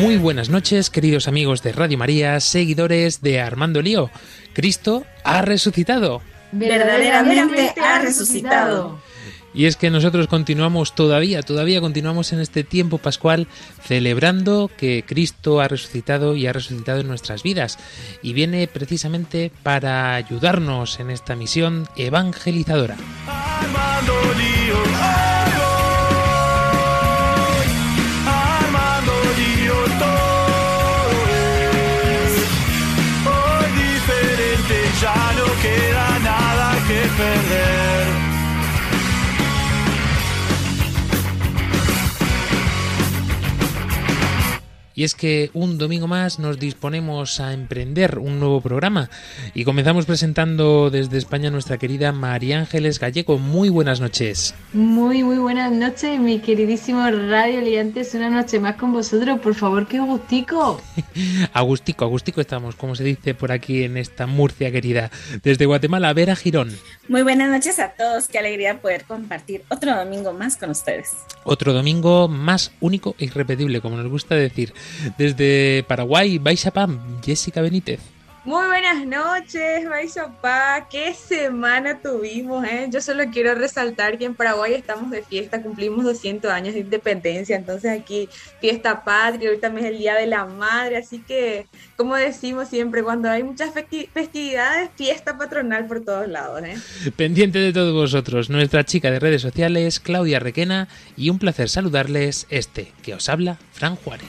Muy buenas noches, queridos amigos de Radio María, seguidores de Armando Lío. Cristo ha resucitado. Verdaderamente ha resucitado. Y es que nosotros continuamos todavía, todavía continuamos en este tiempo pascual celebrando que Cristo ha resucitado y ha resucitado en nuestras vidas. Y viene precisamente para ayudarnos en esta misión evangelizadora. Armando Lío, nada Y es que un domingo más nos disponemos a emprender un nuevo programa y comenzamos presentando desde España a nuestra querida María Ángeles Gallego. Muy buenas noches. Muy, muy buenas noches, mi queridísimo Radio Liantes. Una noche más con vosotros. Por favor, qué gustico. Agustico, Agustico estamos, como se dice por aquí en esta Murcia querida. Desde Guatemala, Vera Girón. Muy buenas noches a todos, qué alegría poder compartir otro domingo más con ustedes. Otro domingo más único e irrepetible, como nos gusta decir. Desde Paraguay, Baixapam, Jessica Benítez. Muy buenas noches, Baixapá. ¿Qué semana tuvimos? Eh? Yo solo quiero resaltar que en Paraguay estamos de fiesta, cumplimos 200 años de independencia, entonces aquí fiesta patria, hoy también es el Día de la Madre, así que, como decimos siempre, cuando hay muchas festi- festividades, fiesta patronal por todos lados. ¿eh? Pendiente de todos vosotros, nuestra chica de redes sociales, Claudia Requena, y un placer saludarles este, que os habla, Fran Juárez.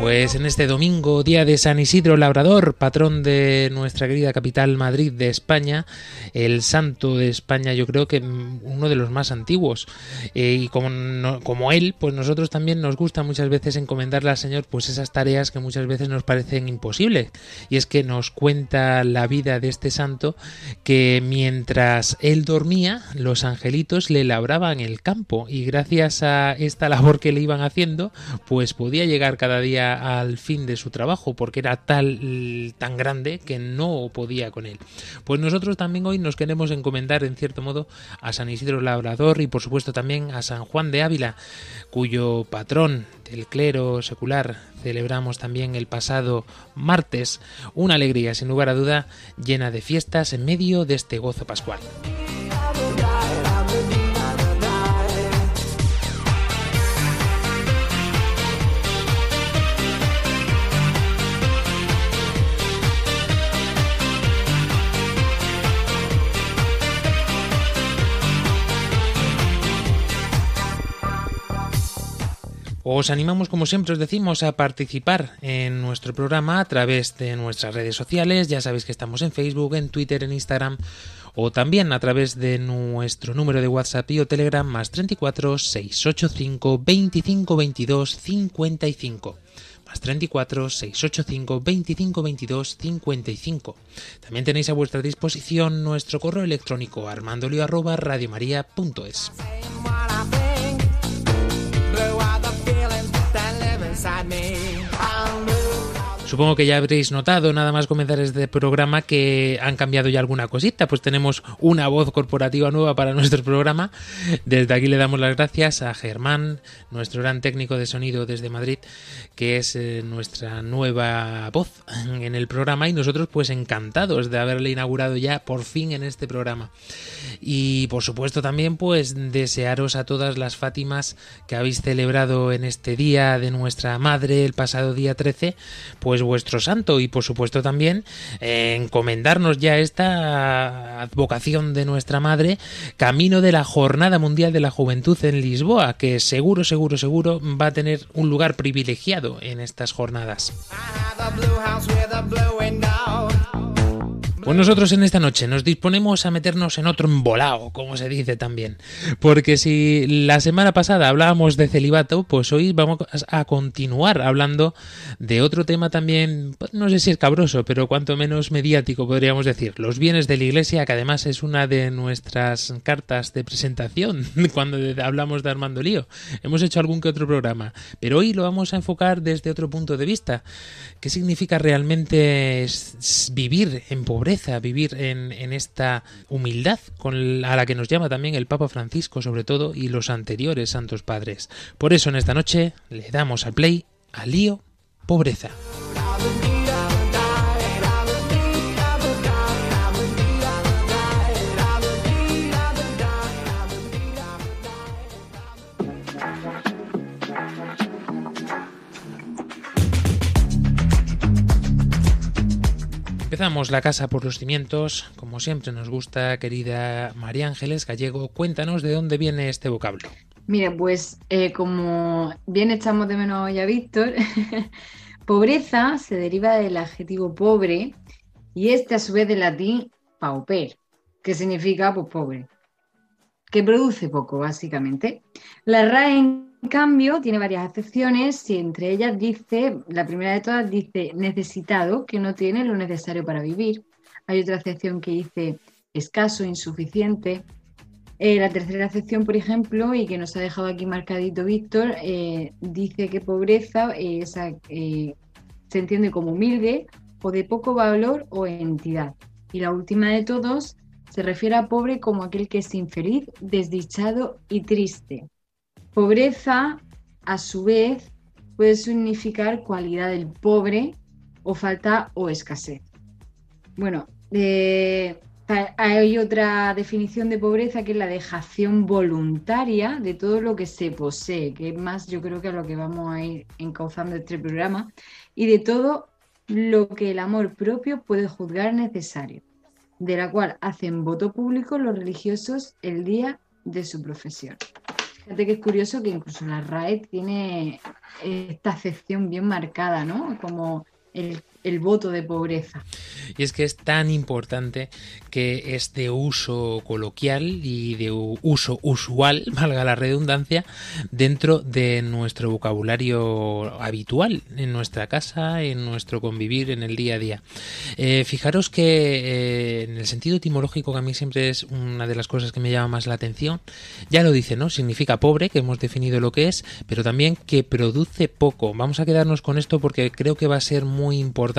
Pues en este domingo, día de San Isidro Labrador, patrón de nuestra querida capital Madrid de España, el santo de España, yo creo que mm, uno de los más antiguos. Eh, y como, no- como él, pues nosotros también nos gusta muchas veces encomendarle al Señor pues esas tareas que muchas veces nos parecen imposibles. Y es que nos cuenta la vida de este santo que mientras él dormía, los angelitos le labraban el campo y gracias a esta labor que le iban haciendo, pues podía llegar cada día al fin de su trabajo porque era tal tan grande que no podía con él. Pues nosotros también hoy nos queremos encomendar en cierto modo a San Isidro Labrador y por supuesto también a San Juan de Ávila, cuyo patrón del clero secular celebramos también el pasado martes, una alegría sin lugar a duda llena de fiestas en medio de este gozo pascual. Os animamos, como siempre os decimos, a participar en nuestro programa a través de nuestras redes sociales. Ya sabéis que estamos en Facebook, en Twitter, en Instagram o también a través de nuestro número de WhatsApp y o Telegram más 34 685 25 22 55 más 34 685 25 22 55. También tenéis a vuestra disposición nuestro correo electrónico armandolio. Inside me. Supongo que ya habréis notado, nada más comenzar este programa, que han cambiado ya alguna cosita. Pues tenemos una voz corporativa nueva para nuestro programa. Desde aquí le damos las gracias a Germán, nuestro gran técnico de sonido desde Madrid, que es eh, nuestra nueva voz en el programa. Y nosotros, pues encantados de haberle inaugurado ya por fin en este programa. Y por supuesto también, pues desearos a todas las Fátimas que habéis celebrado en este día de nuestra madre, el pasado día 13, pues vuestro santo y por supuesto también eh, encomendarnos ya esta advocación de nuestra madre camino de la Jornada Mundial de la Juventud en Lisboa, que seguro, seguro, seguro va a tener un lugar privilegiado en estas jornadas. Pues nosotros en esta noche nos disponemos a meternos en otro embolao, como se dice también. Porque si la semana pasada hablábamos de celibato, pues hoy vamos a continuar hablando de otro tema también, pues no sé si es cabroso, pero cuanto menos mediático podríamos decir. Los bienes de la iglesia, que además es una de nuestras cartas de presentación cuando hablamos de Armando Lío. Hemos hecho algún que otro programa, pero hoy lo vamos a enfocar desde otro punto de vista. ¿Qué significa realmente vivir en pobreza, vivir en, en esta humildad con a la que nos llama también el Papa Francisco, sobre todo, y los anteriores santos padres? Por eso en esta noche le damos al play a Lío Pobreza. Empezamos la casa por los cimientos. Como siempre nos gusta, querida María Ángeles Gallego, cuéntanos de dónde viene este vocablo. Mire, pues eh, como bien echamos de menos hoy a Víctor, pobreza se deriva del adjetivo pobre y este a su vez del latín pauper, que significa pues pobre, que produce poco básicamente. La RAE en cambio tiene varias acepciones y entre ellas dice, la primera de todas dice necesitado, que no tiene lo necesario para vivir. Hay otra acepción que dice escaso, insuficiente, eh, la tercera acepción, por ejemplo, y que nos ha dejado aquí marcadito Víctor, eh, dice que pobreza eh, se entiende como humilde o de poco valor o entidad. Y la última de todos se refiere a pobre como aquel que es infeliz, desdichado y triste. Pobreza, a su vez, puede significar cualidad del pobre o falta o escasez. Bueno, eh, hay otra definición de pobreza que es la dejación voluntaria de todo lo que se posee, que es más yo creo que a lo que vamos a ir encauzando este programa, y de todo lo que el amor propio puede juzgar necesario, de la cual hacen voto público los religiosos el día de su profesión. Fíjate que es curioso que incluso la RAE tiene esta acepción bien marcada, ¿no? Como el, el voto de pobreza. Y es que es tan importante que es de uso coloquial y de uso usual, valga la redundancia, dentro de nuestro vocabulario habitual, en nuestra casa, en nuestro convivir, en el día a día. Eh, fijaros que eh, en el sentido etimológico, que a mí siempre es una de las cosas que me llama más la atención, ya lo dice, ¿no? Significa pobre, que hemos definido lo que es, pero también que produce poco. Vamos a quedarnos con esto porque creo que va a ser muy importante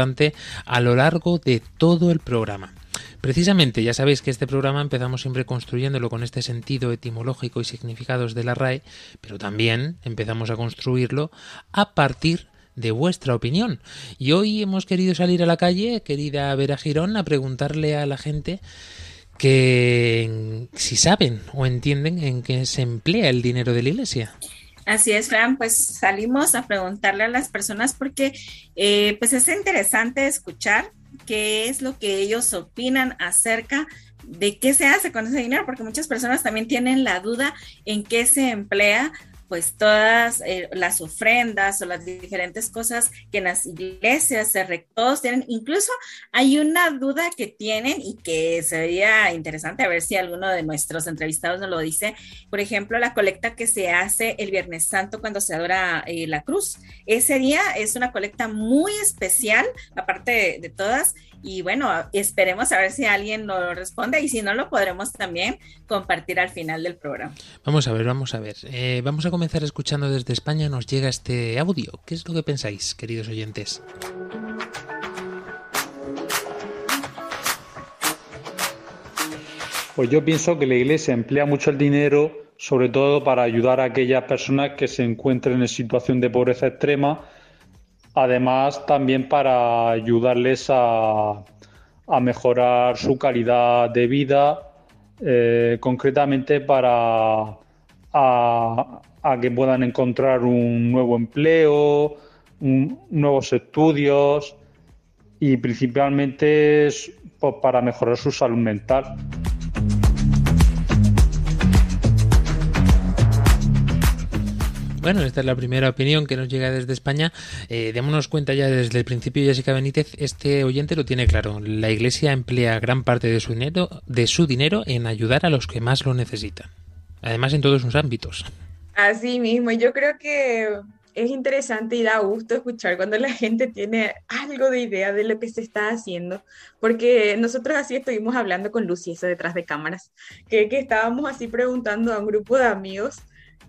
a lo largo de todo el programa. Precisamente, ya sabéis que este programa empezamos siempre construyéndolo con este sentido etimológico y significados de la RAE, pero también empezamos a construirlo a partir de vuestra opinión. Y hoy hemos querido salir a la calle, querida Vera Girón, a preguntarle a la gente que si saben o entienden en qué se emplea el dinero de la iglesia. Así es, Fran, pues salimos a preguntarle a las personas porque eh, pues es interesante escuchar qué es lo que ellos opinan acerca de qué se hace con ese dinero, porque muchas personas también tienen la duda en qué se emplea pues todas eh, las ofrendas o las diferentes cosas que en las iglesias se tienen. Incluso hay una duda que tienen y que sería interesante a ver si alguno de nuestros entrevistados nos lo dice. Por ejemplo, la colecta que se hace el Viernes Santo cuando se adora eh, la cruz. Ese día es una colecta muy especial, aparte de todas, y bueno, esperemos a ver si alguien lo responde y si no, lo podremos también compartir al final del programa. Vamos a ver, vamos a ver. Eh, vamos a comenzar escuchando desde España. Nos llega este audio. ¿Qué es lo que pensáis, queridos oyentes? Pues yo pienso que la Iglesia emplea mucho el dinero, sobre todo para ayudar a aquellas personas que se encuentren en situación de pobreza extrema además también para ayudarles a, mejorar su calidad de vida, eh, concretamente para que puedan encontrar un nuevo empleo, nuevos estudios y principalmente es, pues, para mejorar su salud mental. Bueno, esta es la primera opinión que nos llega desde España. Eh, démonos cuenta ya desde el principio, Jessica Benítez, este oyente lo tiene claro. La Iglesia emplea gran parte de su dinero, de su dinero en ayudar a los que más lo necesitan. Además, en todos sus ámbitos. Así mismo, yo creo que es interesante y da gusto escuchar cuando la gente tiene algo de idea de lo que se está haciendo, porque nosotros así estuvimos hablando con Lucy, eso detrás de cámaras, que, que estábamos así preguntando a un grupo de amigos,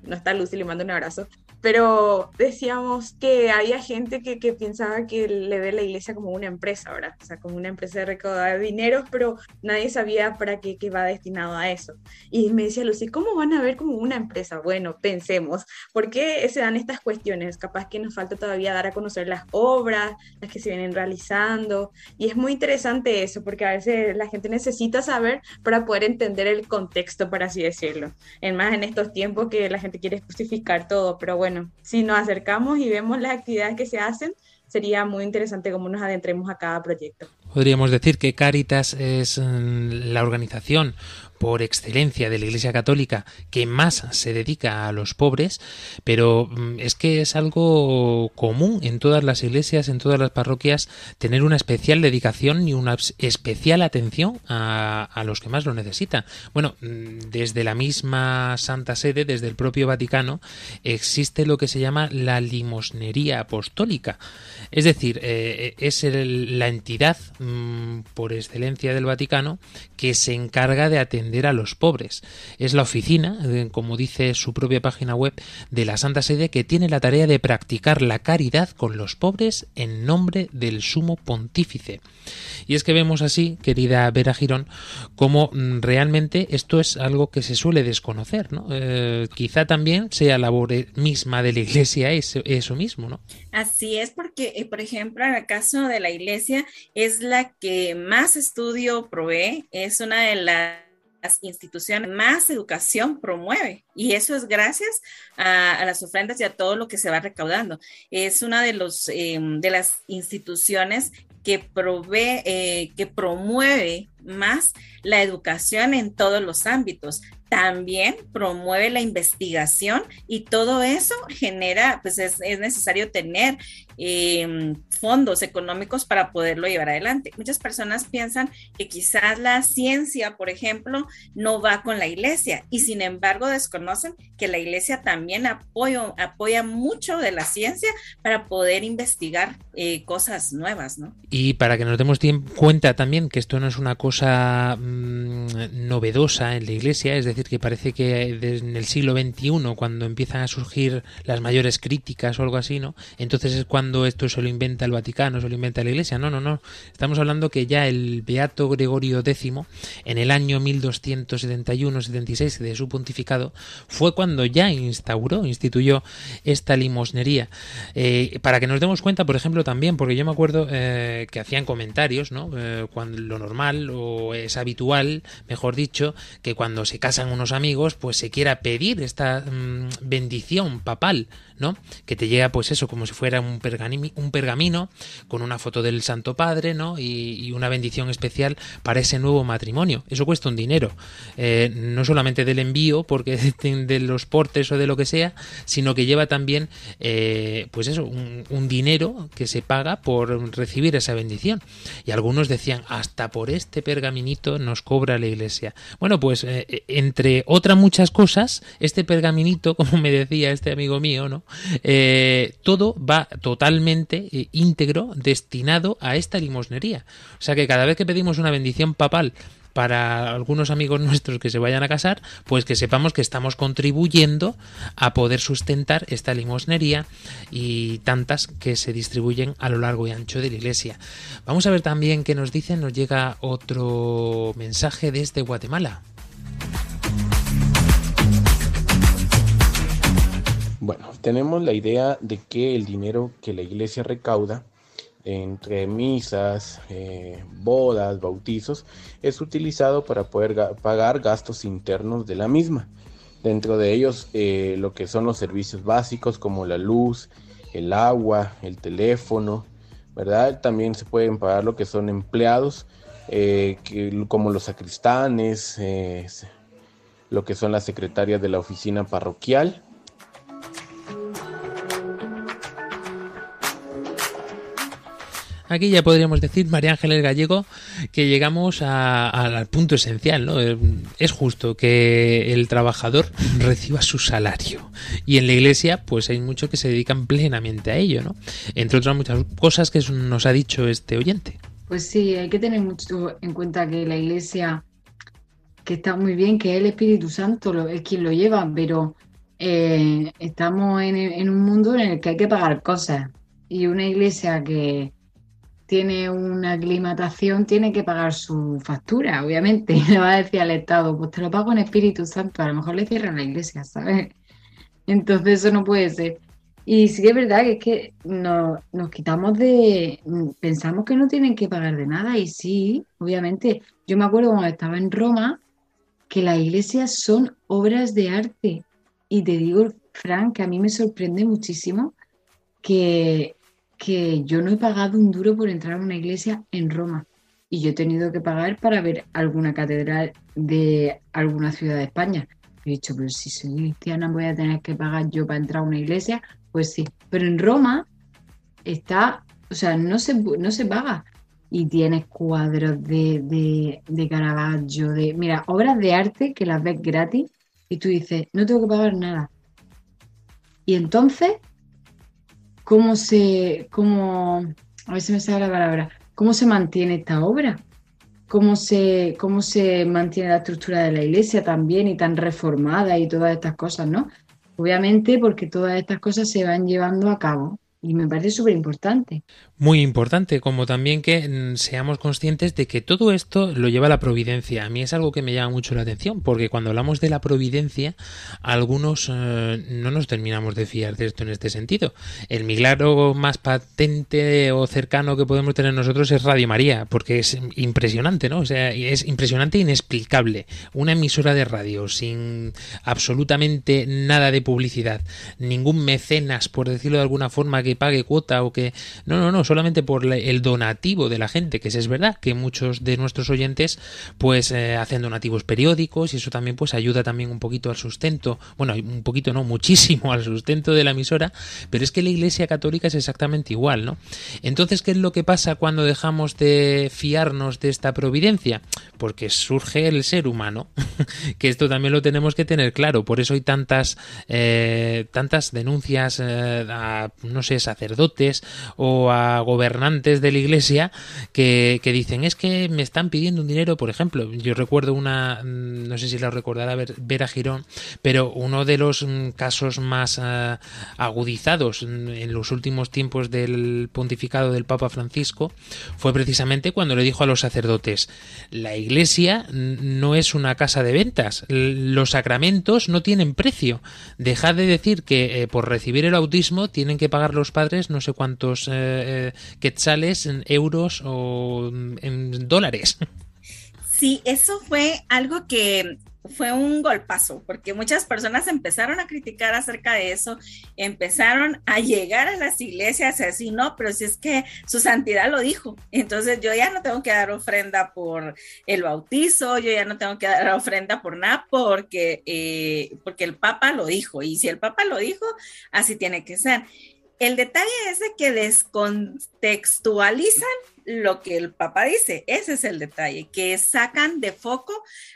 no está Lucy, le mando un abrazo, pero decíamos que había gente que, que pensaba que le ve la iglesia como una empresa, ¿verdad? O sea, como una empresa de recaudar dinero, pero nadie sabía para qué, va destinado a eso. Y me decía Lucy, ¿cómo van a ver como una empresa? Bueno, pensemos, ¿por qué se dan estas cuestiones? Capaz que nos falta todavía dar a conocer las obras, las que se vienen realizando, y es muy interesante eso, porque a veces la gente necesita saber para poder entender el contexto, por así decirlo. En más en estos tiempos que la gente quiere justificar todo, pero bueno, si nos acercamos y vemos las actividades que se hacen, sería muy interesante cómo nos adentremos a cada proyecto. Podríamos decir que Caritas es mm, la organización por excelencia de la Iglesia Católica que más se dedica a los pobres, pero mm, es que es algo común en todas las iglesias, en todas las parroquias, tener una especial dedicación y una especial atención a, a los que más lo necesitan. Bueno, mm, desde la misma Santa Sede, desde el propio Vaticano, existe lo que se llama la limosnería apostólica. Es decir, eh, es el- la entidad mm, por excelencia del Vaticano que se encarga de atender a los pobres. Es la oficina, eh, como dice su propia página web, de la Santa Sede que tiene la tarea de practicar la caridad con los pobres en nombre del sumo pontífice. Y es que vemos así, querida Vera Girón, como mm, realmente esto es algo que se suele desconocer, ¿no? Eh, quizá también sea labor eh, misma de la Iglesia eso, mismo, ¿no? Así es porque, por ejemplo, en el caso de la iglesia, es la que más estudio provee, es una de las instituciones más educación promueve y eso es gracias a, las ofrendas y a todo lo que se va recaudando. Es una de, los, eh, de las instituciones que provee, eh, que promueve más la educación en todos los ámbitos. También promueve la investigación y todo eso genera, pues es, es necesario tener eh, fondos económicos para poderlo llevar adelante. Muchas personas piensan que quizás la ciencia, por ejemplo, no va con la iglesia y sin embargo desconocen que la iglesia también apoyo, apoya mucho de la ciencia para poder investigar eh, cosas nuevas, ¿no? Y para que nos demos cuenta también que esto no es una cosa mm, novedosa en la Iglesia, es decir, que parece que en el siglo XXI, cuando empiezan a surgir las mayores críticas o algo así, ¿no? Entonces es cuando esto se lo inventa el Vaticano, se lo inventa la Iglesia. No, no, no. Estamos hablando que ya el Beato Gregorio X, en el año 1271-76 de su pontificado, fue cuando ya instauró, instituyó esta limosnería. Eh, para que nos demos cuenta, por ejemplo, también, porque yo me acuerdo eh, que hacían comentarios, ¿no? Eh, cuando lo normal o, es habitual, mejor dicho, que cuando se casan unos amigos, pues se quiera pedir esta mm, bendición papal, ¿no? Que te llega, pues eso, como si fuera un, pergami- un pergamino con una foto del Santo Padre, ¿no? Y, una bendición especial para ese nuevo matrimonio. Eso cuesta un dinero, Eh, no solamente del envío, porque de, de los portes o de lo que sea, sino que lleva también, eh, pues eso, un, un dinero que se paga por recibir esa bendición. Y algunos decían, hasta por este pergaminito nos cobra la iglesia. Bueno, pues eh, entre otras muchas cosas, este pergaminito, como me decía este amigo mío, ¿no? Eh, todo va totalmente eh, íntegro destinado a esta limosnería. O sea que cada vez que pedimos una bendición papal para algunos amigos nuestros que se vayan a casar, pues que sepamos que estamos contribuyendo a poder sustentar esta limosnería y tantas que se distribuyen a lo largo y ancho de la iglesia. Vamos a ver también qué nos dicen, nos llega otro mensaje desde Guatemala. Bueno, tenemos la idea de que el dinero que la iglesia recauda entre misas, eh, bodas, bautizos, es utilizado para poder ga- pagar gastos internos de la misma. Dentro de ellos, eh, lo que son los servicios básicos como la luz, el agua, el teléfono, ¿verdad? También se pueden pagar lo que son empleados, eh, como los sacristanes, lo que son las secretarias de la oficina parroquial. Aquí ya podríamos decir, María Ángeles Gallego, que llegamos al punto esencial. ¿no? Es justo que el trabajador reciba su salario. Y en la iglesia, pues hay muchos que se dedican plenamente a ello, ¿no? Entre otras muchas cosas que nos ha dicho este oyente. Pues sí, hay que tener mucho en cuenta que la iglesia, que está muy bien, que el Espíritu Santo es quien lo lleva, pero eh, estamos en un mundo en el que hay que pagar cosas. Y una iglesia que tiene una aclimatación tiene que pagar su factura, obviamente. Le va a decir al Estado, pues te lo pago en Espíritu Santo, a lo mejor le cierran la iglesia, ¿sabes? Entonces eso no puede ser. Y sí que es verdad que es que nos, nos quitamos de... Pensamos que no tienen que pagar de nada y sí, obviamente. Yo me acuerdo cuando estaba en Roma que las iglesias son obras de arte. Y te digo, Frank, que a mí me sorprende muchísimo que, que yo no he pagado un duro por entrar a una iglesia en Roma. Y yo he tenido que pagar para ver alguna catedral de alguna ciudad de España. He dicho, pero si soy cristiana voy a tener que pagar yo para entrar a una iglesia. Pues sí, pero en Roma está, o sea, no se, no se paga. Y tienes cuadros de, de, de Caravaggio, de, mira, obras de arte que las ves gratis y tú dices, no tengo que pagar nada. Y entonces, ¿cómo se, cómo, a ver me sale la palabra, cómo se mantiene esta obra? ¿Cómo se, cómo se mantiene la estructura de la iglesia también y tan reformada y todas estas cosas, ¿no? Obviamente porque todas estas cosas se van llevando a cabo y me parece súper importante. Muy importante, como también que mm, seamos conscientes de que todo esto lo lleva la providencia. A mí es algo que me llama mucho la atención, porque cuando hablamos de la providencia, algunos eh, no nos terminamos de fiar de esto en este sentido. El milagro más patente o cercano que podemos tener nosotros es Radio María, porque es impresionante, ¿no? O sea, es impresionante e inexplicable. Una emisora de radio sin absolutamente nada de publicidad, ningún mecenas, por decirlo de alguna forma, pague cuota o que... No, no, no, solamente por el donativo de la gente, que es, es verdad que muchos de nuestros oyentes pues eh, hacen donativos periódicos y eso también pues ayuda también un poquito al sustento, bueno, un poquito no, muchísimo al sustento de la emisora, pero es que la Iglesia Católica es exactamente igual, ¿no? Entonces, ¿qué es lo que pasa cuando dejamos de fiarnos de esta providencia? Porque surge el ser humano, que esto también lo tenemos que tener claro, por eso hay tantas, eh, tantas denuncias eh, a, no sé, sacerdotes o a gobernantes de la iglesia que, que dicen es que me están pidiendo un dinero, por ejemplo, yo recuerdo una, mm, no sé si la recordará Ver- Vera Girón, pero uno de los mm, casos más ah, agudizados mm, en los últimos tiempos del pontificado del Papa Francisco fue precisamente cuando le dijo a los sacerdotes, la iglesia no es una casa de ventas, los sacramentos no tienen precio, dejad de decir que eh, por recibir el bautismo tienen que pagar los padres no sé cuántos eh, eh, quetzales en euros o mm, en dólares. Sí, eso fue algo que fue un golpazo, porque muchas personas empezaron a criticar acerca de eso, empezaron a llegar a las iglesias así, no, pero si es que su santidad lo dijo, entonces yo ya no tengo que dar ofrenda por el bautizo, yo ya no tengo que dar ofrenda por nada, porque, eh, porque el Papa lo dijo, y si el Papa lo dijo, así tiene que ser. El detalle es de que descontextualizan lo que el Papa dice. Ese es el detalle, que sacan de foco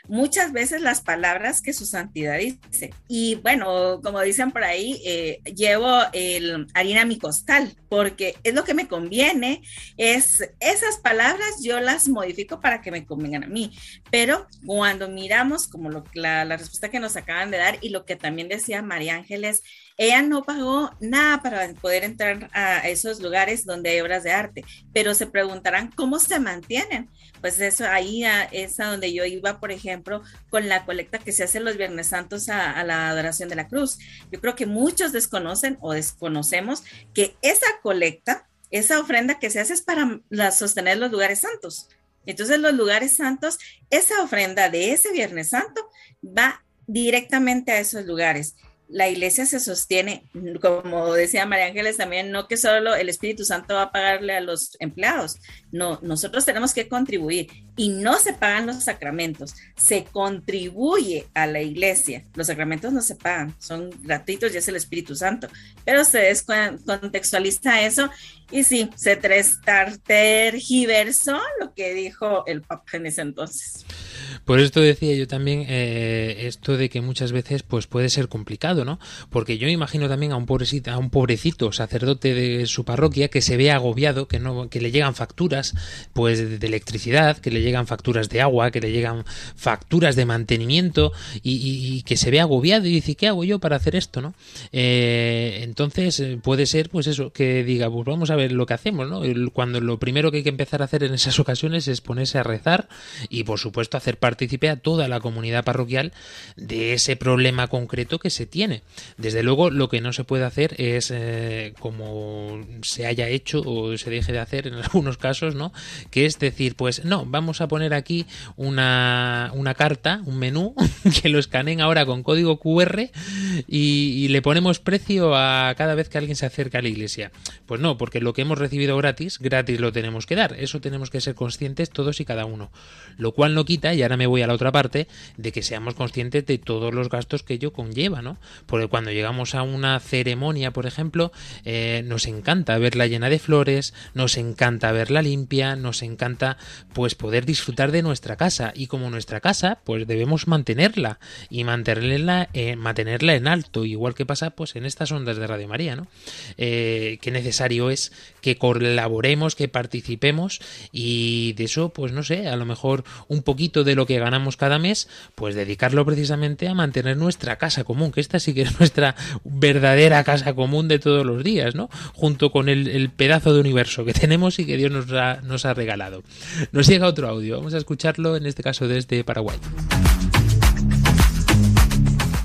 muchas veces las palabras que su santidad dice. Y bueno, como dicen por ahí, eh, llevo el harina a mi costal, porque es lo que me conviene, es esas palabras yo las modifico para que me convengan a mí. Pero cuando miramos como la respuesta que nos acaban de dar y lo que también decía María Ángeles, ella no pagó nada para poder entrar a esos lugares donde hay obras de arte, pero se preguntarán cómo se mantienen. Pues eso ahí es a donde yo iba, por ejemplo, con la colecta que se hace los Viernes Santos a, la adoración de la cruz. Yo creo que muchos desconocen o desconocemos que esa colecta, esa ofrenda que se hace es para sostener los lugares santos. Entonces los lugares santos, esa ofrenda de ese Viernes Santo va directamente a esos lugares la iglesia se sostiene, como decía María Ángeles también, no que solo el Espíritu Santo va a pagarle a los empleados, no, nosotros tenemos que contribuir y no se pagan los sacramentos, se contribuye a la iglesia. Los sacramentos no se pagan, son gratuitos y es el Espíritu Santo, pero se descontextualiza eso y sí, se tergiversó lo que dijo el Papa en ese entonces. Por esto decía yo también eh, esto de que muchas veces pues puede ser complicado, ¿no? Porque yo imagino también a un pobrecito, a un pobrecito sacerdote de su parroquia que se ve agobiado, que no, que le llegan facturas, pues de electricidad, que le llegan facturas de agua, que le llegan facturas de mantenimiento y, que se ve agobiado y dice ¿qué hago yo para hacer esto, no? Eh, entonces eh, puede ser pues eso que diga pues vamos a ver lo que hacemos, ¿no? Cuando lo primero que hay que empezar a hacer en esas ocasiones es ponerse a rezar y por supuesto hacer partícipe a toda la comunidad parroquial de ese problema concreto que se tiene. Desde luego, lo que no se puede hacer es, eh, como se haya hecho o se deje de hacer en algunos casos, ¿no? Que es decir, pues no, vamos a poner aquí una, una carta, un menú, que lo escaneen ahora con código QR y, y le ponemos precio a cada vez que alguien se acerca a la iglesia. Pues no, porque lo que hemos recibido gratis, gratis lo tenemos que dar. Eso tenemos que ser conscientes todos y cada uno. Lo cual no quita, y ahora me voy a la otra parte, de que seamos conscientes de todos los gastos que ello conlleva, ¿no? Porque cuando llegamos a una ceremonia, por ejemplo, eh, nos encanta verla llena de flores, nos encanta verla limpia, nos encanta pues poder disfrutar de nuestra casa. Y como nuestra casa, pues debemos mantenerla y mantenerla, eh, mantenerla en alto, igual que pasa pues en estas ondas de Radio María, ¿no? Eh, qué necesario es que colaboremos, que participemos y de eso, pues no sé, a lo mejor un poquito de lo que ganamos cada mes, pues dedicarlo precisamente a mantener nuestra casa común, que esta sí que es nuestra verdadera casa común de todos los días, ¿no? Junto con el, pedazo de universo que tenemos y que Dios nos ha, nos ha regalado. Nos llega otro audio, vamos a escucharlo en este caso desde Paraguay.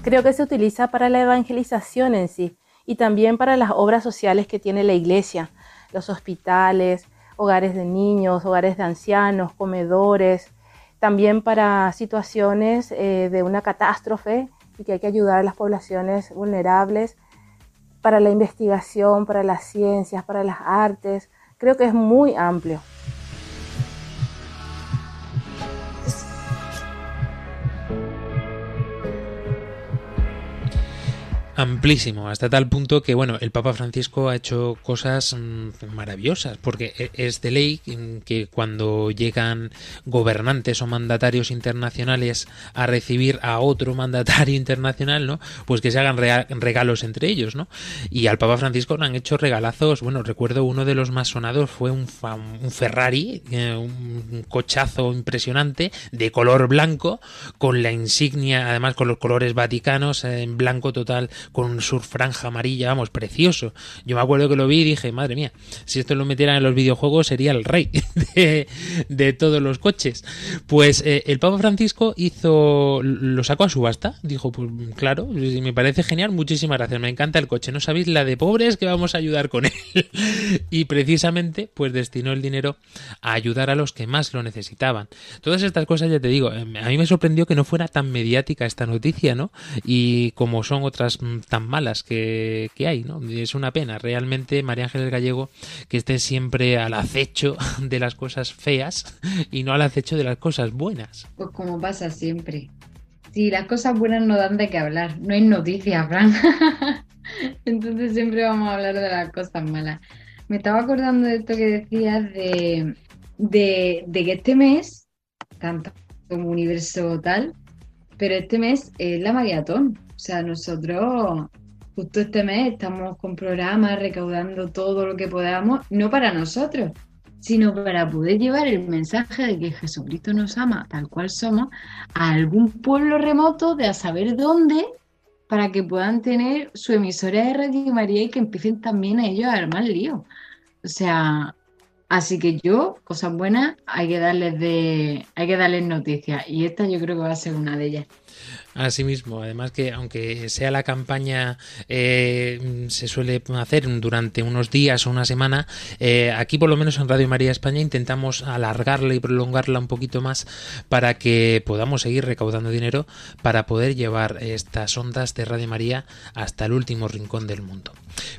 Creo que se utiliza para la evangelización en sí y también para las obras sociales que tiene la iglesia, los hospitales, hogares de niños, hogares de ancianos, comedores, también para situaciones eh, de una catástrofe y que hay que ayudar a las poblaciones vulnerables, para la investigación, para las ciencias, para las artes. Creo que es muy amplio. Amplísimo, hasta tal punto que, bueno, el Papa Francisco ha hecho cosas mmm, maravillosas, porque es de ley que cuando llegan gobernantes o mandatarios internacionales a recibir a otro mandatario internacional, ¿no? Pues que se hagan regalos entre ellos, ¿no? Y al Papa Francisco le han hecho regalazos, bueno, recuerdo uno de los más sonados fue un, un Ferrari, eh, un cochazo impresionante, de color blanco, con la insignia, además con los colores vaticanos, eh, en blanco total, con su franja amarilla, vamos, precioso. Yo me acuerdo que lo vi y dije, madre mía, si esto lo metieran en los videojuegos sería el rey de, todos los coches. Pues eh, el Papa Francisco hizo, lo sacó a subasta, dijo, pues claro, me parece genial, muchísimas gracias, me encanta el coche, no sabéis la de pobres que vamos a ayudar con él. y precisamente, pues destinó el dinero a ayudar a los que más lo necesitaban. Todas estas cosas, ya te digo, eh, a mí me sorprendió que no fuera tan mediática esta noticia, ¿no? Y como son otras tan malas que, hay, ¿no? Es una pena, realmente, María Ángeles Gallego, que esté siempre al acecho de las cosas feas y no al acecho de las cosas buenas. Pues como pasa siempre. Si las cosas buenas no dan de qué hablar, no hay noticias, Fran. Entonces siempre vamos a hablar de las cosas malas. Me estaba acordando de esto que decías de, de, de que este mes, tanto como universo tal, pero este mes es la maratón. O sea, nosotros justo este mes estamos con programas recaudando todo lo que podamos, no para nosotros, sino para poder llevar el mensaje de que Jesucristo nos ama tal cual somos a algún pueblo remoto de a saber dónde para que puedan tener su emisora de Radio María y que empiecen también ellos a armar lío. O sea, así que yo, cosas buenas, hay que darles de, hay que darles noticias. Y esta yo creo que va a ser una de ellas. Asimismo, además que aunque sea la campaña eh, se suele hacer durante unos días o una semana, eh, aquí por lo menos en Radio María España intentamos alargarla y prolongarla un poquito más para que podamos seguir recaudando dinero para poder llevar estas ondas de Radio María hasta el último rincón del mundo.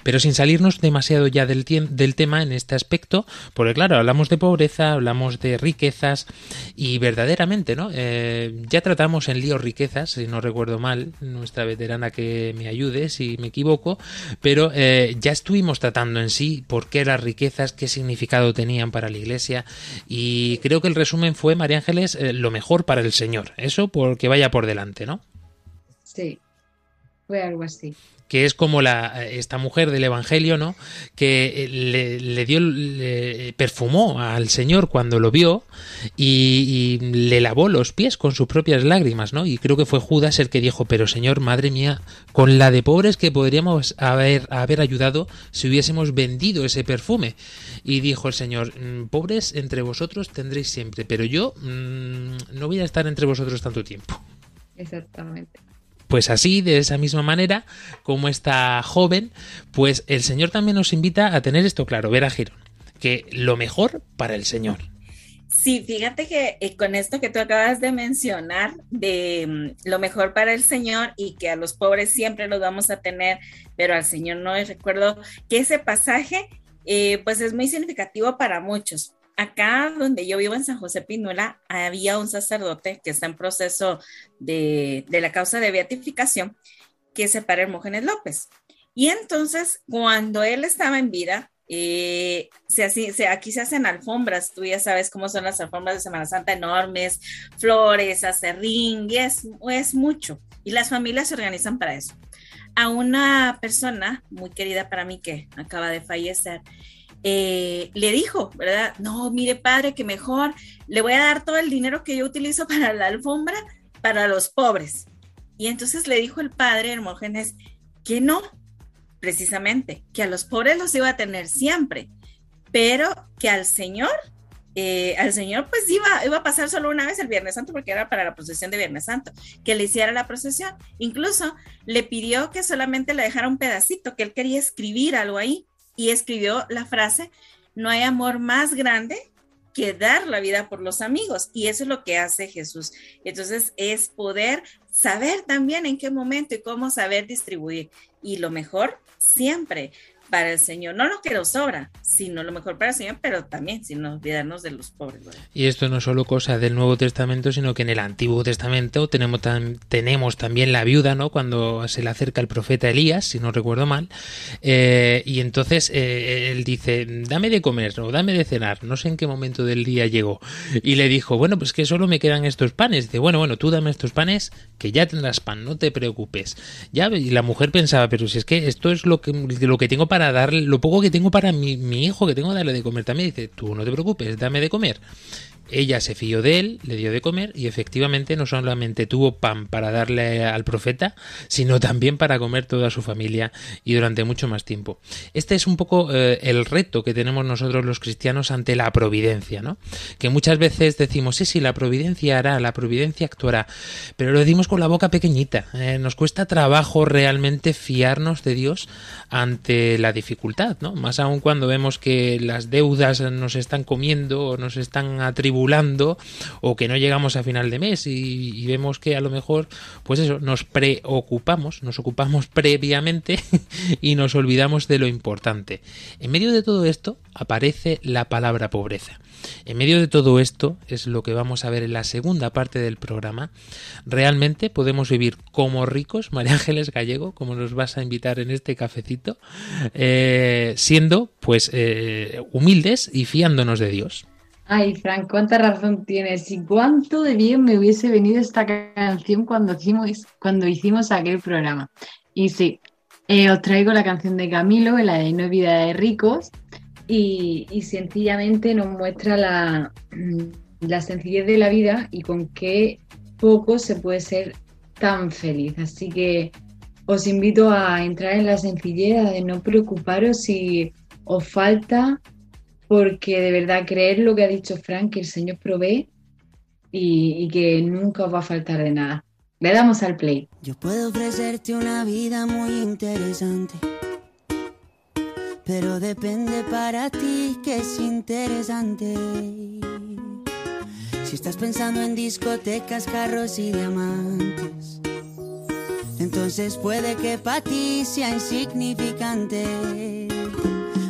Pero sin salirnos demasiado ya del, del tema en este aspecto, porque claro, hablamos de pobreza, hablamos de riquezas y verdaderamente, ¿no? Eh, ya tratamos en lío si no recuerdo mal, nuestra veterana que me ayude si me equivoco, pero eh, ya estuvimos tratando en sí por qué las riquezas, qué significado tenían para la Iglesia y creo que el resumen fue, María Ángeles, eh, lo mejor para el Señor. Eso porque vaya por delante, ¿no? Sí, fue algo así que es como la esta mujer del evangelio, ¿no? Que le, le dio le perfumó al Señor cuando lo vio y, y, le lavó los pies con sus propias lágrimas, ¿no? Y creo que fue Judas el que dijo, pero Señor, madre mía, con la de pobres que podríamos haber, haber ayudado si hubiésemos vendido ese perfume. Y dijo el Señor, pobres entre vosotros tendréis siempre, pero yo mmm, no voy a estar entre vosotros tanto tiempo. Exactamente. Pues así, de esa misma manera, como esta joven, pues el Señor también nos invita a tener esto claro, ver a Girón, que lo mejor para el Señor. Sí, fíjate que eh, con esto que tú acabas de mencionar, de mm, lo mejor para el Señor y que a los pobres siempre los vamos a tener, pero al Señor no, recuerdo que ese pasaje, eh, pues es muy significativo para muchos acá donde yo vivo en San José Pinula, había un sacerdote que está en proceso de, la causa de beatificación, que es para Hermógenes López. Y entonces, cuando él estaba en vida, eh, se, se, aquí se hacen alfombras, tú ya sabes cómo son las alfombras de Semana Santa, enormes, flores, acerrín, y es mucho. Y las familias se organizan para eso. A una persona muy querida para mí que acaba de fallecer, eh, le dijo, ¿verdad? No, mire padre, que mejor le voy a dar todo el dinero que yo utilizo para la alfombra para los pobres. Y entonces le dijo el padre Hermógenes que no, precisamente, que a los pobres los iba a tener siempre, pero que al Señor, eh, al Señor pues iba, iba a pasar solo una vez el Viernes Santo porque era para la procesión de Viernes Santo, que le hiciera la procesión. Incluso le pidió que solamente le dejara un pedacito, que él quería escribir algo ahí y escribió la frase, no hay amor más grande que dar la vida por los amigos. Y eso es lo que hace Jesús. Entonces es poder saber también en qué momento y cómo saber distribuir. Y lo mejor siempre para el Señor, no lo que sobra, sino lo mejor para el Señor, pero también sin olvidarnos de los pobres. Y esto no es solo cosa del Nuevo Testamento, sino que en el Antiguo Testamento tenemos, tenemos también la viuda, ¿no? Cuando se le acerca el profeta Elías, si no recuerdo mal, eh, y entonces eh, él dice, dame de comer o dame de cenar, no sé en qué momento del día llegó, y le dijo, bueno, pues que solo me quedan estos panes, dice, bueno, bueno, tú dame estos panes, que ya tendrás pan, no te preocupes. Ya, y la mujer pensaba, pero si es que esto es lo que, lo que tengo para darle, lo poco que tengo para mi, mi hijo, que tengo que darle de comer también, dice, tú no te preocupes, dame de comer ella se fió de él, le dio de comer y efectivamente no solamente tuvo pan para darle al profeta, sino también para comer toda su familia y durante mucho más tiempo. Este es un poco eh, el reto que tenemos nosotros los cristianos ante la providencia, ¿no? Que muchas veces decimos, sí, sí, la providencia hará, la providencia actuará, pero lo decimos con la boca pequeñita. Eh, nos cuesta trabajo realmente fiarnos de Dios ante la dificultad, ¿no? Más aún cuando vemos que las deudas nos están comiendo o nos están atribuyendo o que no llegamos a final de mes y, vemos que a lo mejor, pues eso, nos preocupamos, nos ocupamos previamente y nos olvidamos de lo importante. En medio de todo esto aparece la palabra pobreza. En medio de todo esto es lo que vamos a ver en la segunda parte del programa. Realmente podemos vivir como ricos, María Ángeles Gallego, como nos vas a invitar en este cafecito, eh, siendo pues eh, humildes y fiándonos de Dios. Ay, Fran, cuánta razón tienes y cuánto de bien me hubiese venido esta canción cuando hicimos, cuando hicimos aquel programa. Y sí, eh, os traigo la canción de Camilo, la de No vida de ricos, y, y sencillamente nos muestra la, la sencillez de la vida y con qué poco se puede ser tan feliz. Así que os invito a entrar en la sencillez, de no preocuparos si os falta porque de verdad creer lo que ha dicho Frank, que el Señor provee y, y que nunca os va a faltar de nada. Le damos al play. Yo puedo ofrecerte una vida muy interesante, pero depende para ti que es interesante. Si estás pensando en discotecas, carros y diamantes, entonces puede que para ti sea insignificante.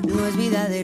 No es vida de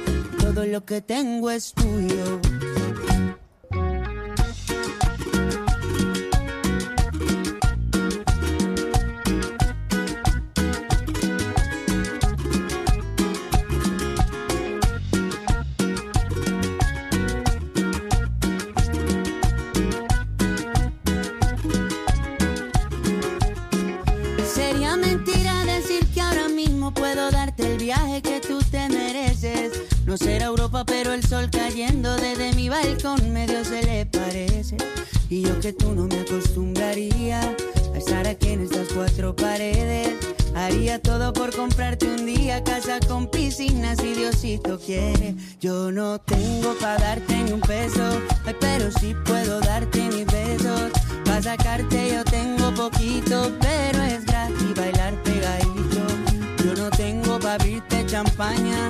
todo lo que tengo es tuyo. No será Europa, pero el sol cayendo desde mi balcón medio se le parece. Y yo que tú no me acostumbraría a estar aquí en estas cuatro paredes. Haría todo por comprarte un día casa con piscina si Diosito quiere. Yo no tengo para darte ni un peso, ay, pero sí puedo darte mis besos. Para sacarte yo tengo poquito, pero es gratis bailar pegadito. Yo no tengo para abrirte champaña,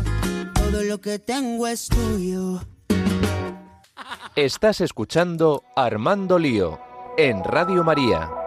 todo lo que tengo es tuyo. Estás escuchando Armando Lío en Radio María.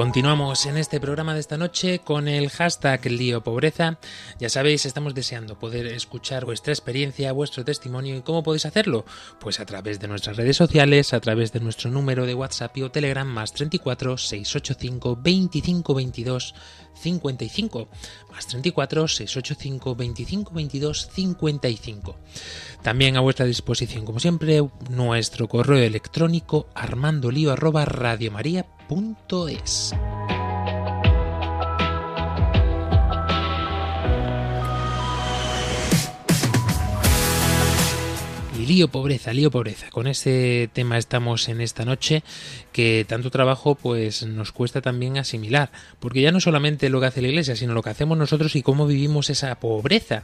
Continuamos en este programa de esta noche con el hashtag Lío Pobreza. Ya sabéis, estamos deseando poder escuchar vuestra experiencia, vuestro testimonio y cómo podéis hacerlo. Pues a través de nuestras redes sociales, a través de nuestro número de WhatsApp y o Telegram más 34 685 25 22 55 más 34 685 25 22 55. También a vuestra disposición, como siempre, nuestro correo electrónico armandolio arroba. Y lío pobreza, lío pobreza. Con ese tema estamos en esta noche que tanto trabajo pues nos cuesta también asimilar, porque ya no solamente lo que hace la iglesia, sino lo que hacemos nosotros y cómo vivimos esa pobreza.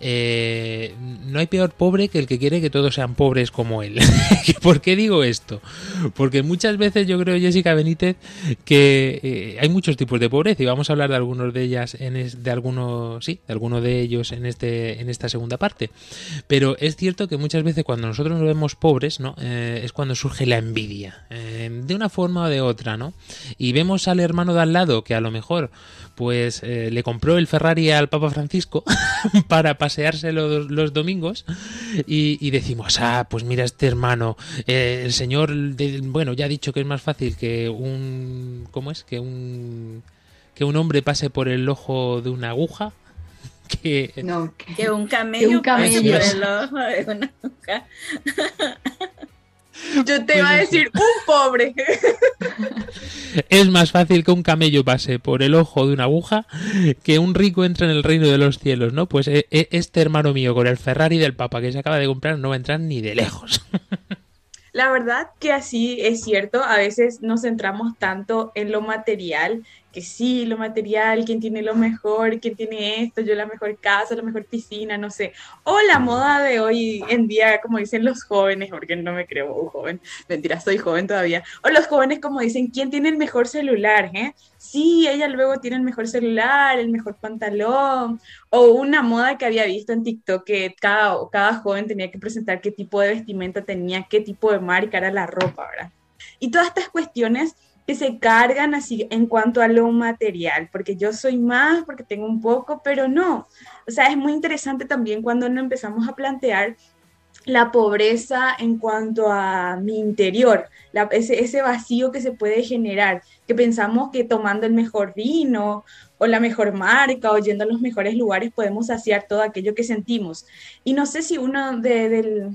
Eh, no hay peor pobre que el que quiere que todos sean pobres como él. ¿Por qué digo esto? Porque muchas veces yo creo, Jessica Benítez, que eh, hay muchos tipos de pobreza y vamos a hablar de algunos de ellas, en es- de algunos, sí, de alguno de ellos en este, en esta segunda parte. Pero es cierto que muchas veces cuando nosotros nos vemos pobres, ¿no? Eh, es cuando surge la envidia, eh, de una forma o de otra, ¿no? Y vemos al hermano de al lado que a lo mejor, pues, eh, le compró el Ferrari al Papa Francisco para pasearse los, los domingos y, decimos, ah, pues mira este hermano, el señor, bueno, ya ha dicho que es más fácil que un, ¿cómo es? Que un, que un hombre pase por el ojo de una aguja. Que, No, Que un camello, Que un camello. pase por el ojo de una aguja. Yo te iba a decir un pobre. Es más fácil que un camello pase por el ojo de una aguja que un rico entre en el reino de los cielos, ¿no? Pues eh, eh, este hermano mío con el Ferrari del Papa que se acaba de comprar no va a entrar ni de lejos. La verdad que así es cierto, a veces nos centramos tanto en lo material, que sí, lo material, quién tiene lo mejor, quién tiene esto, yo la mejor casa, la mejor piscina, no sé. O la moda de hoy en día, como dicen los jóvenes, porque no me creo un joven, mentira, soy joven todavía. O los jóvenes como dicen, ¿quién tiene el mejor celular? eh? Sí, ella luego tiene el mejor celular, el mejor pantalón, o una moda que había visto en TikTok que cada, cada joven tenía que presentar qué tipo de vestimenta tenía, qué tipo de marca era la ropa, ¿verdad? Y todas estas cuestiones que se cargan así en cuanto a lo material, porque yo soy más, porque tengo un poco, pero no. O sea, es muy interesante también cuando nos empezamos a plantear la pobreza en cuanto a mi interior, la- ese, vacío que se puede generar, que pensamos que tomando el mejor vino o la mejor marca o yendo a los mejores lugares podemos saciar todo aquello que sentimos. Y no sé si uno de,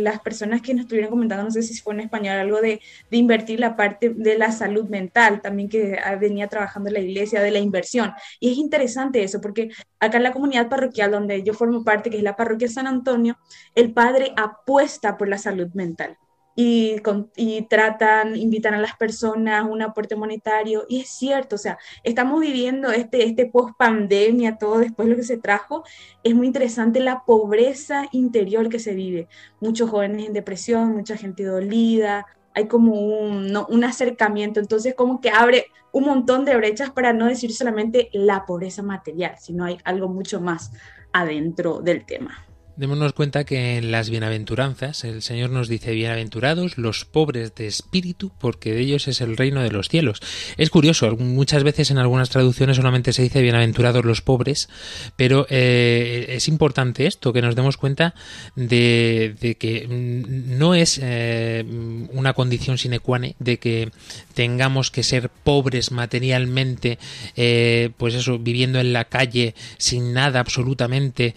las personas que nos estuvieron comentando, no sé si fue en español, algo de, de invertir la parte de la salud mental, también que ah, venía trabajando en la iglesia, de la inversión. Y es interesante eso, porque acá en la comunidad parroquial donde yo formo parte, que es la parroquia San Antonio, el padre apuesta por la salud mental y, tratan, invitan a las personas un aporte monetario. Y es cierto, o sea, estamos viviendo este, este post pandemia, todo después de lo que se trajo. Es muy interesante la pobreza interior que se vive. Muchos jóvenes en depresión, mucha gente dolida. Hay como un, un acercamiento, entonces como que abre un montón de brechas para no decir solamente la pobreza material, sino hay algo mucho más adentro del tema. Démonos cuenta que en las bienaventuranzas el Señor nos dice bienaventurados los pobres de espíritu, porque de ellos es el reino de los cielos. Es curioso, muchas veces en algunas traducciones solamente se dice bienaventurados los pobres, pero eh, es importante esto, que nos demos cuenta de, que no es eh, una condición sine qua non de que tengamos que ser pobres materialmente, eh, pues eso, viviendo en la calle sin nada absolutamente.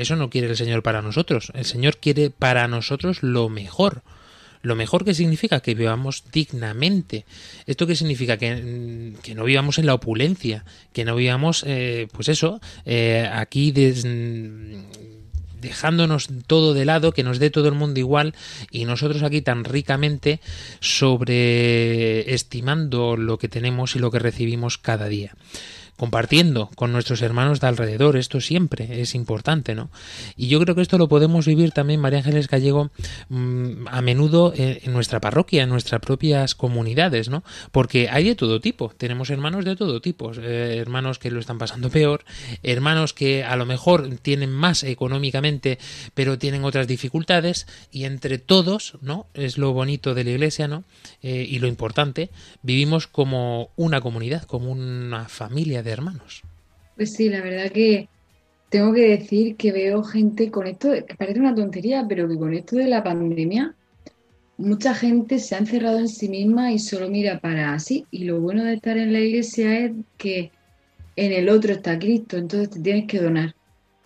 Eso no quiere el Señor para nosotros. El Señor quiere para nosotros lo mejor. Lo mejor que significa que vivamos dignamente. ¿Esto qué significa? Que, mm, que no vivamos en la opulencia, que no vivamos, eh, pues eso, eh, aquí dejándonos todo de lado, que nos dé todo el mundo igual y nosotros aquí tan ricamente sobreestimando lo que tenemos y lo que recibimos cada día. Compartiendo con nuestros hermanos de alrededor. Esto siempre es importante, ¿no? Y yo creo que esto lo podemos vivir también, María Ángeles Gallego, mm, a menudo en, en nuestra parroquia, en nuestras propias comunidades, ¿no? Porque hay de todo tipo. Tenemos hermanos de todo tipo. eh, hermanos que lo están pasando peor, hermanos que a lo mejor tienen más económicamente, pero tienen otras dificultades. Y entre todos, ¿no? Es lo bonito de la iglesia, ¿no? Eh, y lo importante, vivimos como una comunidad, como una familia de hermanos. Pues sí, la verdad que tengo que decir que veo gente con esto, que parece una tontería, pero que con esto de la pandemia, mucha gente se ha encerrado en sí misma y solo mira para sí. Y lo bueno de estar en la iglesia es que en el otro está Cristo, entonces te tienes que donar.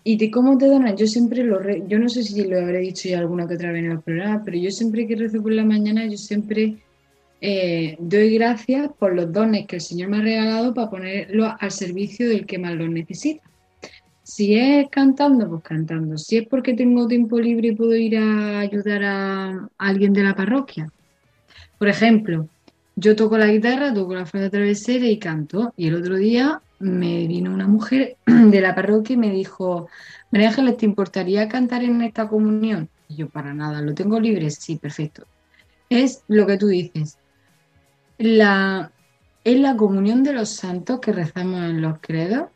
¿Y de cómo te donas? Yo siempre lo, re- yo no sé si lo habré dicho ya alguna que otra vez en el programa, pero yo siempre que rezo por la mañana, yo siempre eh, doy gracias por los dones que el Señor me ha regalado para ponerlos al servicio del que más los necesita. Si es cantando, pues cantando. Si es porque tengo tiempo libre y puedo ir a ayudar a, alguien de la parroquia. Por ejemplo, yo toco la guitarra, toco la flauta travesera y canto. Y el otro día me vino una mujer de la parroquia y me dijo, María Ángeles, ¿te importaría cantar en esta comunión? Y yo, para nada, ¿lo tengo libre? Sí, perfecto. Es lo que tú dices. La, es la comunión de los santos que rezamos en los credos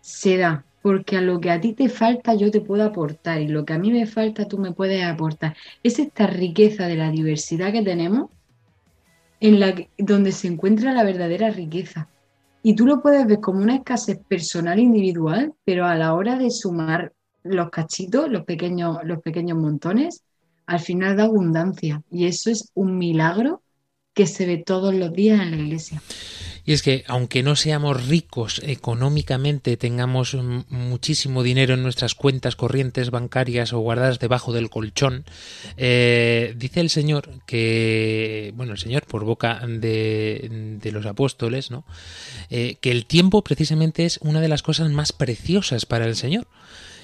se da, porque a lo que a ti te falta yo te puedo aportar y lo que a mí me falta tú me puedes aportar. Es esta riqueza de la diversidad que tenemos en la donde se encuentra la verdadera riqueza. Y tú lo puedes ver como una escasez personal individual, pero a la hora de sumar los cachitos, los pequeños, los pequeños montones, al final da abundancia. Y eso es un milagro que se ve todos los días en la iglesia. Y es que aunque no seamos ricos económicamente, tengamos muchísimo dinero en nuestras cuentas corrientes bancarias o guardadas debajo del colchón, eh, dice el Señor que, bueno, el Señor por boca de, de los apóstoles, ¿no? Eh, que el tiempo precisamente es una de las cosas más preciosas para el Señor.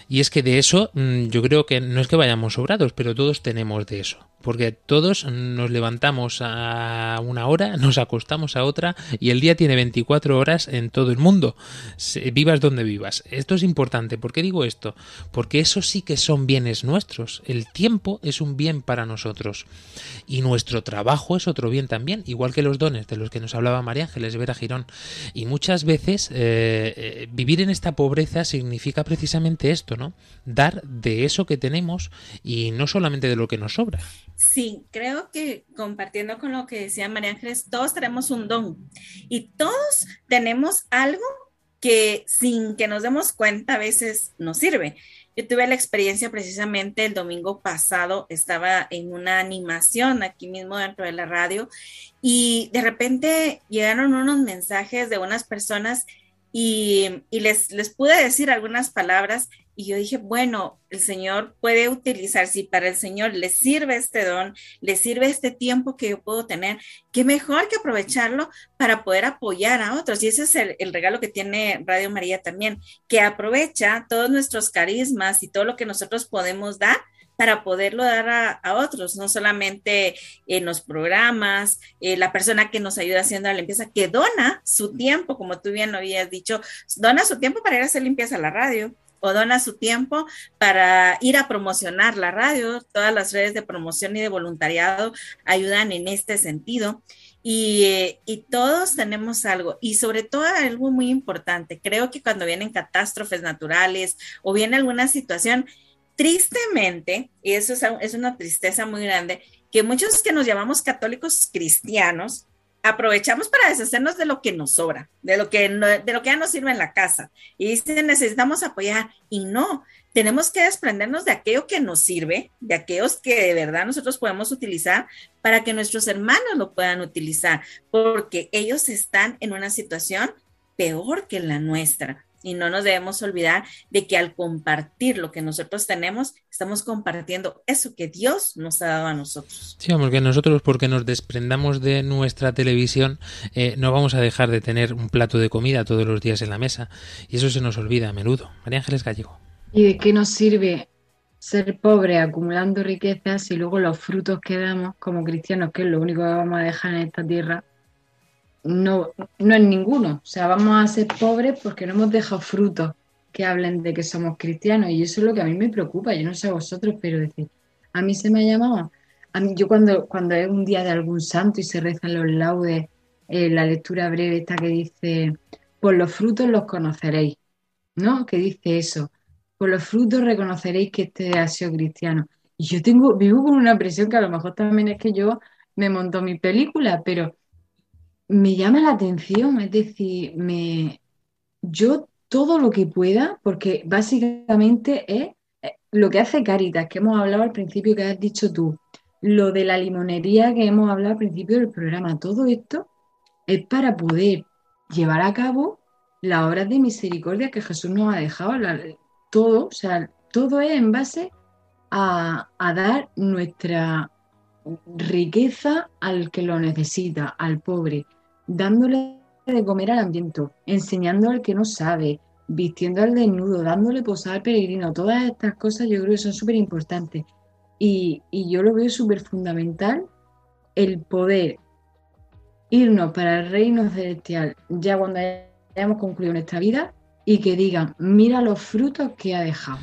Y es que de eso mm, yo creo que no es que vayamos sobrados, pero todos tenemos de eso. Porque todos nos levantamos a una hora, nos acostamos a otra y el día tiene 24 horas en todo el mundo. Vivas donde vivas. Esto es importante. ¿Por qué digo esto? Porque eso sí que son bienes nuestros. El tiempo es un bien para nosotros. Y nuestro trabajo es otro bien también, igual que los dones de los que nos hablaba María Ángeles Vera Girón. Y muchas veces eh, eh, vivir en esta pobreza significa precisamente esto, ¿no? Dar de eso que tenemos y no solamente de lo que nos sobra. Sí, creo que compartiendo con lo que decía María Ángeles, todos tenemos un don y todos tenemos algo que sin que nos demos cuenta a veces nos sirve. Yo tuve la experiencia precisamente el domingo pasado, estaba en una animación aquí mismo dentro de la radio y de repente llegaron unos mensajes de unas personas y, les, les pude decir algunas palabras y yo dije, bueno, el Señor puede utilizar, si para el Señor le sirve este don, le sirve este tiempo que yo puedo tener, qué mejor que aprovecharlo para poder apoyar a otros. Y ese es el regalo que tiene Radio María también, que aprovecha todos nuestros carismas y todo lo que nosotros podemos dar para poderlo dar a, a otros, no solamente en los programas, eh, la persona que nos ayuda haciendo la limpieza, que dona su tiempo, como tú bien lo habías dicho, dona su tiempo para ir a hacer limpieza a la radio o dona su tiempo para ir a promocionar la radio. Todas las redes de promoción y de voluntariado ayudan en este sentido. Y, eh, y, todos tenemos algo, y sobre todo algo muy importante, creo que cuando vienen catástrofes naturales o viene alguna situación, tristemente, y eso es, una tristeza muy grande, que muchos que nos llamamos católicos cristianos, aprovechamos para deshacernos de lo que nos sobra, de lo que, no, de lo que ya nos sirve en la casa. Y dicen, necesitamos apoyar. Y no, tenemos que desprendernos de aquello que nos sirve, de aquellos que de verdad nosotros podemos utilizar para que nuestros hermanos lo puedan utilizar, porque ellos están en una situación peor que la nuestra. Y no nos debemos olvidar de que al compartir lo que nosotros tenemos, estamos compartiendo eso que Dios nos ha dado a nosotros. Sí, vamos, que nosotros, porque nos desprendamos de nuestra televisión, eh, no vamos a dejar de tener un plato de comida todos los días en la mesa. Y eso se nos olvida a menudo. María Ángeles Gallego. ¿Y de qué nos sirve ser pobres acumulando riquezas y luego los frutos que damos como cristianos, que es lo único que vamos a dejar en esta tierra, no, no es ninguno. O sea, vamos a ser pobres porque no hemos dejado frutos que hablen de que somos cristianos. Y eso es lo que a mí me preocupa. Yo no sé a vosotros, pero decir, a mí se me ha llamado. A mí, yo cuando, cuando es un día de algún santo y se rezan los laudes, eh, la lectura breve esta que dice, por los frutos los conoceréis, ¿no? Que dice eso. Por los frutos reconoceréis que este ha sido cristiano. Y yo tengo, vivo con una presión que a lo mejor también es que yo me monto mi película, pero me llama la atención, es decir, me, yo todo lo que pueda, porque básicamente es eh, lo que hace Caritas, que hemos hablado al principio, que has dicho tú, lo de la limonería que hemos hablado al principio del programa, todo esto es para poder llevar a cabo las obras de misericordia que Jesús nos ha dejado, todo, o sea, todo es en base a dar nuestra riqueza al que lo necesita, al pobre, dándole de comer al hambriento, enseñando al que no sabe, vistiendo al desnudo, dándole posada al peregrino. Todas estas cosas yo creo que son súper importantes. Y, y yo lo veo súper fundamental el poder irnos para el reino celestial ya cuando hayamos concluido nuestra vida y que digan, mira los frutos que ha dejado.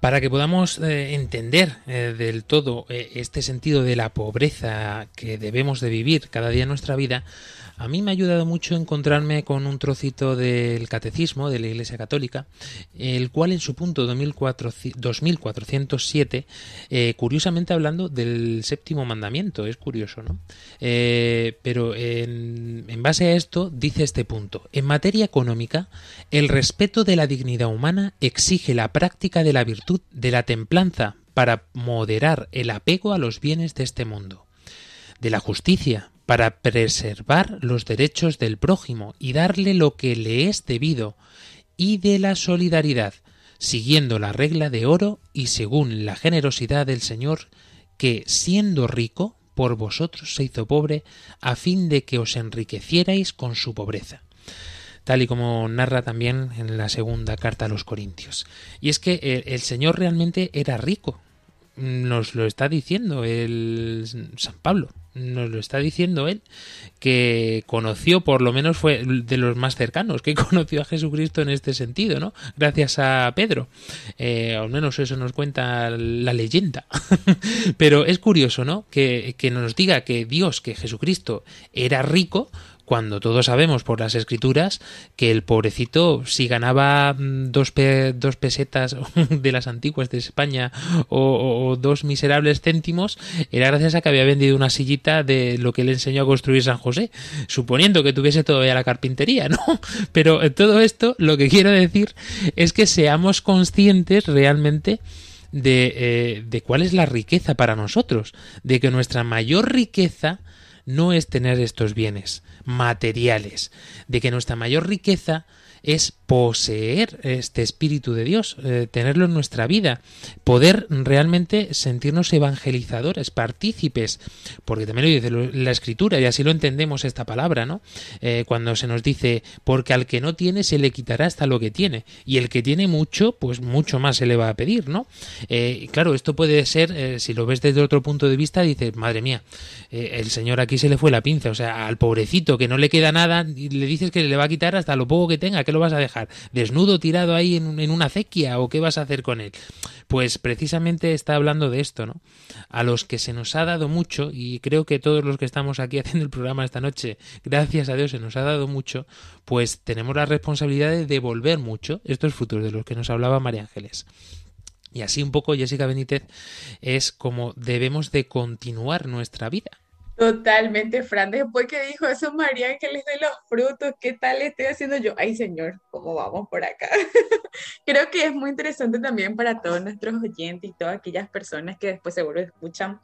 Para que podamos eh, entender eh, del todo eh, este sentido de la pobreza que debemos de vivir cada día en nuestra vida, a mí me ha ayudado mucho encontrarme con un trocito del catecismo de la Iglesia Católica, el cual en su punto 2400 2407, eh, curiosamente hablando del séptimo mandamiento, es curioso, ¿no? Eh, pero en base a esto dice este punto, en materia económica, el respeto de la dignidad humana exige la práctica de la virtud de la templanza para moderar el apego a los bienes de este mundo, de la justicia para preservar los derechos del prójimo y darle lo que le es debido, y de la solidaridad, siguiendo la regla de oro y según la generosidad del Señor, que, siendo rico, por vosotros se hizo pobre, a fin de que os enriquecierais con su pobreza. Tal y como narra también en la segunda carta a los Corintios. Y es que el, el Señor realmente era rico, nos lo está diciendo el San Pablo, nos lo está diciendo él, que conoció, por lo menos fue de los más cercanos, que conoció a Jesucristo en este sentido, ¿no? Gracias a Pedro. Eh, al menos eso nos cuenta la leyenda. Pero es curioso, ¿no? Que, que nos diga que Dios, que Jesucristo era rico, cuando todos sabemos por las escrituras que el pobrecito si ganaba mm, dos, pe- dos pesetas de las antiguas de España o, dos miserables céntimos era gracias a que había vendido una sillita de lo que le enseñó a construir San José suponiendo que tuviese todavía la carpintería ¿no? pero eh, todo esto lo que quiero decir es que seamos conscientes realmente eh, de cuál es la riqueza para nosotros, de que nuestra mayor riqueza no es tener estos bienes materiales, de que nuestra mayor riqueza es poseer este Espíritu de Dios, eh, tenerlo en nuestra vida, poder realmente sentirnos evangelizadores, partícipes, porque también lo dice la Escritura y así lo entendemos esta palabra, ¿no? Eh, cuando se nos dice, porque al que no tiene se le quitará hasta lo que tiene, y el que tiene mucho, pues mucho más se le va a pedir, ¿no? Eh, claro, esto puede ser, si lo ves desde otro punto de vista, dices, madre mía, el Señor aquí se le fue la pinza, o sea, al pobrecito que no le queda nada, le dices que le va a quitar hasta lo poco que tenga, ¿qué lo vas a dejar? ¿Desnudo tirado ahí en, una acequia o qué vas a hacer con él? Pues precisamente está hablando de esto, ¿no? A los que se nos ha dado mucho, y creo que todos los que estamos aquí haciendo el programa esta noche, gracias a Dios se nos ha dado mucho, pues tenemos la responsabilidad de devolver mucho estos frutos de los que nos hablaba María Ángeles. Y así un poco Jessica Benítez es como debemos de continuar nuestra vida. Totalmente, Fran. Después que dijo eso, María, que les los frutos, ¿qué tal estoy haciendo yo? Ay, señor, ¿cómo vamos por acá? Creo que es muy interesante también para todos nuestros oyentes y todas aquellas personas que después seguro escuchan,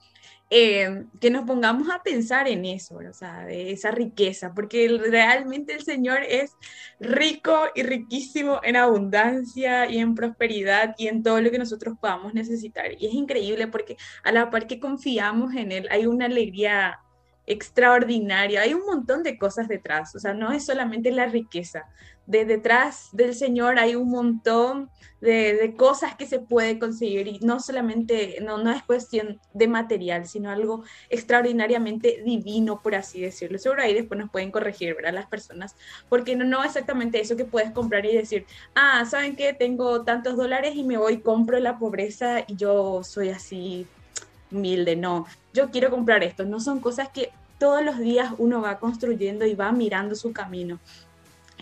eh, que nos pongamos a pensar en eso, o sea, de esa riqueza, porque realmente el Señor es rico y riquísimo en abundancia y en prosperidad y en todo lo que nosotros podamos necesitar. Y es increíble porque a la par que confiamos en Él, hay una alegría extraordinario. Hay un montón de cosas detrás, o sea, no es solamente la riqueza. De detrás del Señor hay un montón de, de cosas que se puede conseguir y no solamente, no, no es cuestión de material, sino algo extraordinariamente divino, por así decirlo. Seguro ahí después nos pueden corregir, ¿verdad? Las personas, porque no, no exactamente eso que puedes comprar y decir, ah, ¿saben qué? Tengo tantos dólares y me voy, compro la pobreza y yo soy así humilde, no, yo quiero comprar esto, no son cosas que todos los días uno va construyendo y va mirando su camino.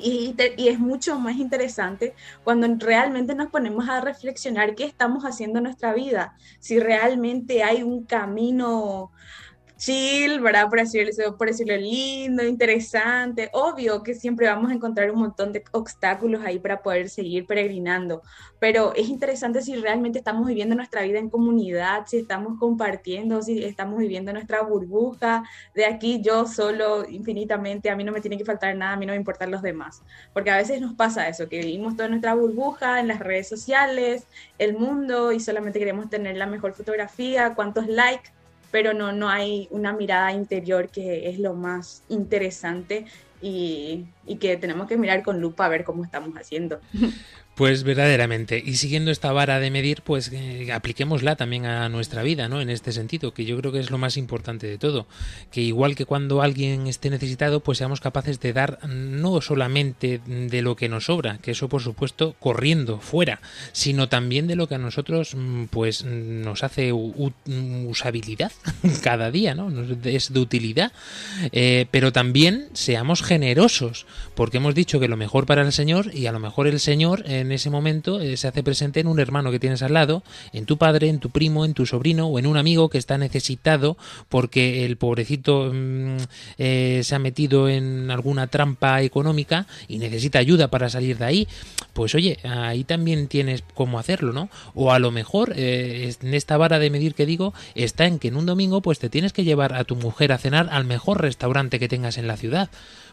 Y, y es mucho más interesante cuando realmente nos ponemos a reflexionar qué estamos haciendo en nuestra vida, si realmente hay un camino chill, ¿verdad? Por decirlo, por decirlo lindo, interesante. Obvio que siempre vamos a encontrar un montón de obstáculos ahí para poder seguir peregrinando, pero es interesante si realmente estamos viviendo nuestra vida en comunidad, si estamos compartiendo, si estamos viviendo nuestra burbuja, de aquí yo solo infinitamente, a mí no me tiene que faltar nada, a mí no me importan los demás, porque a veces nos pasa eso, que vivimos toda nuestra burbuja en las redes sociales, el mundo y solamente queremos tener la mejor fotografía, cuántos likes, pero no, no hay una mirada interior que es lo más interesante y, y que tenemos que mirar con lupa a ver cómo estamos haciendo. Pues verdaderamente. Y siguiendo esta vara de medir, pues eh, apliquémosla también a nuestra vida, ¿no? En este sentido, que yo creo que es lo más importante de todo. Que igual que cuando alguien esté necesitado, pues seamos capaces de dar no solamente de lo que nos sobra, que eso por supuesto corriendo fuera, sino también de lo que a nosotros mm, pues nos hace usabilidad cada día, ¿no? Es de utilidad. Eh, pero también seamos generosos, porque hemos dicho que lo mejor para el Señor y a lo mejor el Señor en ese momento eh, se hace presente en un hermano que tienes al lado, en tu padre, en tu primo, en tu sobrino o en un amigo que está necesitado porque el pobrecito mm, eh, se ha metido en alguna trampa económica y necesita ayuda para salir de ahí. Pues oye, ahí también tienes cómo hacerlo, ¿no? O a lo mejor eh, en esta vara de medir que digo está en que en un domingo pues te tienes que llevar a tu mujer a cenar al mejor restaurante que tengas en la ciudad.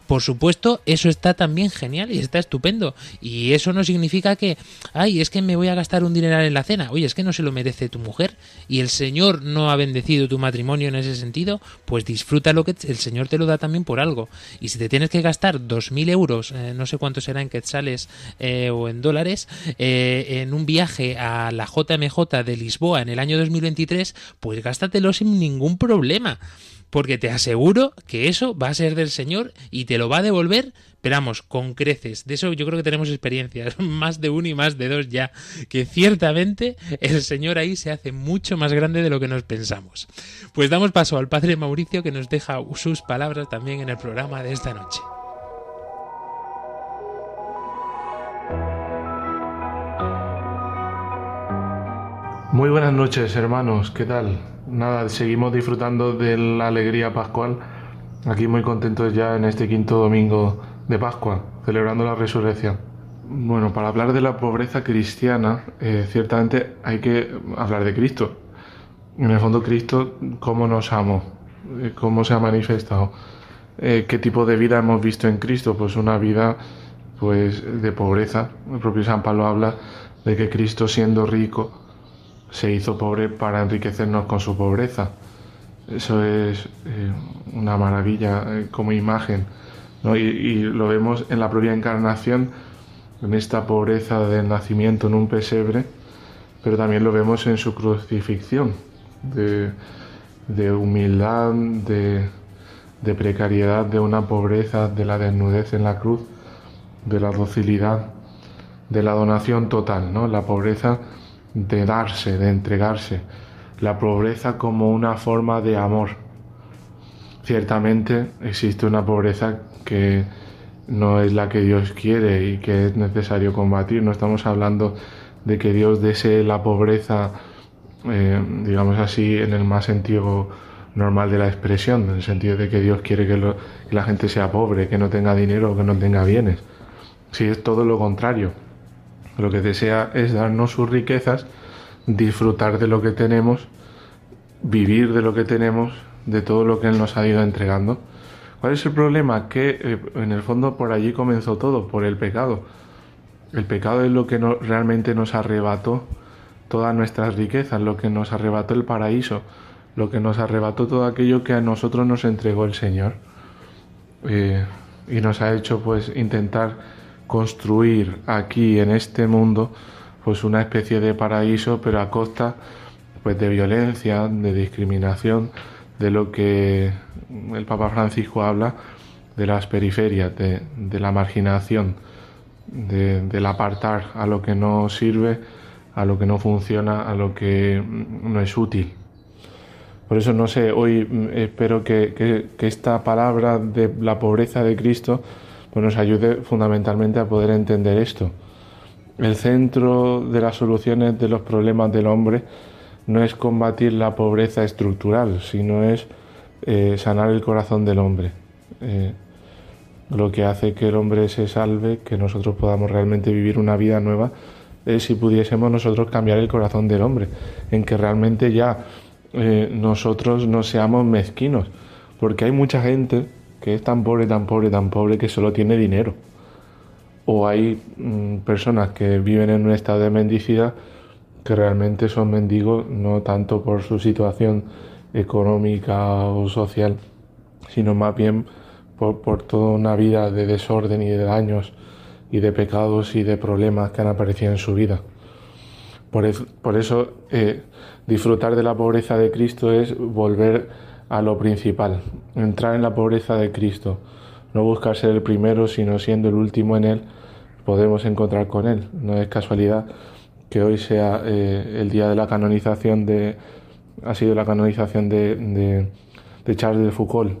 Por supuesto, eso está también genial y está estupendo. Y eso no significa que, ay, es que me voy a gastar un dineral en la cena. Oye, es que no se lo merece tu mujer y el Señor no ha bendecido tu matrimonio en ese sentido, pues disfruta lo que el Señor te lo da también por algo. Y si te tienes que gastar 2.000 euros, eh, no sé cuánto será en quetzales eh, o en dólares, eh, en un viaje a la JMJ de Lisboa en el año 2023, pues gástatelo sin ningún problema porque te aseguro que eso va a ser del Señor y te lo va a devolver, esperamos, con creces. De eso yo creo que tenemos experiencias, más de uno y más de dos ya, que ciertamente el Señor ahí se hace mucho más grande de lo que nos pensamos. Pues damos paso al Padre Mauricio que nos deja sus palabras también en el programa de esta noche. Muy buenas noches, hermanos. ¿Qué tal? Nada, seguimos disfrutando de la alegría pascual. Aquí muy contentos ya en este quinto domingo de Pascua, celebrando la resurrección. Bueno, para hablar de la pobreza cristiana, eh, ciertamente hay que hablar de Cristo. En el fondo, Cristo, ¿cómo nos amó? Eh, ¿Cómo se ha manifestado? Eh, ¿Qué tipo de vida hemos visto en Cristo? Pues una vida pues, de pobreza. El propio San Pablo habla de que Cristo, siendo rico, se hizo pobre para enriquecernos con su pobreza. Eso es eh, una maravilla eh, como imagen. ¿no? Y, lo vemos en la propia encarnación, en esta pobreza del nacimiento en un pesebre, pero también lo vemos en su crucifixión, de, de humildad, de, de precariedad, de una pobreza, de la desnudez en la cruz, de la docilidad, de la donación total, ¿no? La pobreza de darse, de entregarse, la pobreza como una forma de amor. Ciertamente existe una pobreza que no es la que Dios quiere y que es necesario combatir. No estamos hablando de que Dios desee la pobreza, eh, digamos así, en el más sentido normal de la expresión, en el sentido de que Dios quiere que, la gente sea pobre, que no tenga dinero, que no tenga bienes. Si es todo lo contrario. Lo que desea es darnos sus riquezas, disfrutar de lo que tenemos, vivir de lo que tenemos, de todo lo que Él nos ha ido entregando. ¿Cuál es el problema? Que eh, en el fondo por allí comenzó todo, por el pecado. El pecado es lo que no- realmente nos arrebató todas nuestras riquezas, lo que nos arrebató el paraíso, lo que nos arrebató todo aquello que a nosotros nos entregó el Señor. Eh, y nos ha hecho pues intentar construir aquí en este mundo pues una especie de paraíso pero a costa pues de violencia, de discriminación, de lo que el Papa Francisco habla de las periferias, de, de la marginación, de, del apartar a lo que no sirve, a lo que no funciona, a lo que no es útil. Por eso no sé, hoy mm, espero que, que- que esta palabra de la pobreza de Cristo pues nos ayude fundamentalmente a poder entender esto. El centro de las soluciones de los problemas del hombre no es combatir la pobreza estructural, sino es eh, sanar el corazón del hombre. Eh, lo que hace que el hombre se salve, que nosotros podamos realmente vivir una vida nueva, es si pudiésemos nosotros cambiar el corazón del hombre, en que realmente ya eh, nosotros no seamos mezquinos, porque hay mucha gente que es tan pobre, tan pobre, tan pobre que solo tiene dinero. O hay mm, personas que viven en un estado de mendicidad que realmente son mendigos no tanto por su situación económica o social, sino más bien por, por toda una vida de desorden y de daños y de pecados y de problemas que han aparecido en su vida. Por, por eso eh, disfrutar de la pobreza de Cristo es volver a lo principal, entrar en la pobreza de Cristo, no buscar ser el primero, sino siendo el último en Él, podemos encontrar con Él. No es casualidad que hoy sea eh, el día de la canonización de, ha sido la canonización de, de, Charles de Foucault,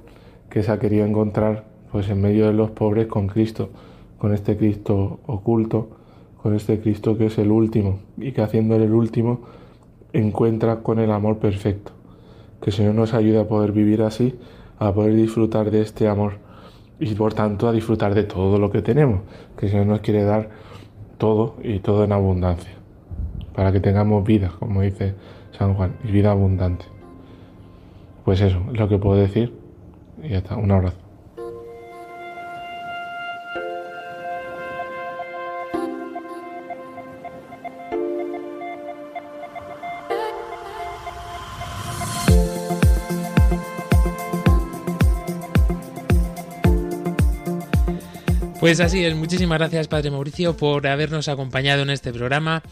que se ha querido encontrar pues en medio de los pobres con Cristo, con este Cristo oculto, con este Cristo que es el último y que haciéndole el último encuentra con el amor perfecto. Que el Señor nos ayude a poder vivir así, a poder disfrutar de este amor y por tanto a disfrutar de todo lo que tenemos, que el Señor nos quiere dar todo y todo en abundancia, para que tengamos vida, como dice San Juan, y vida abundante. Pues eso, es lo que puedo decir y ya está, un abrazo. Pues así es, muchísimas gracias Padre Mauricio por habernos acompañado en este programa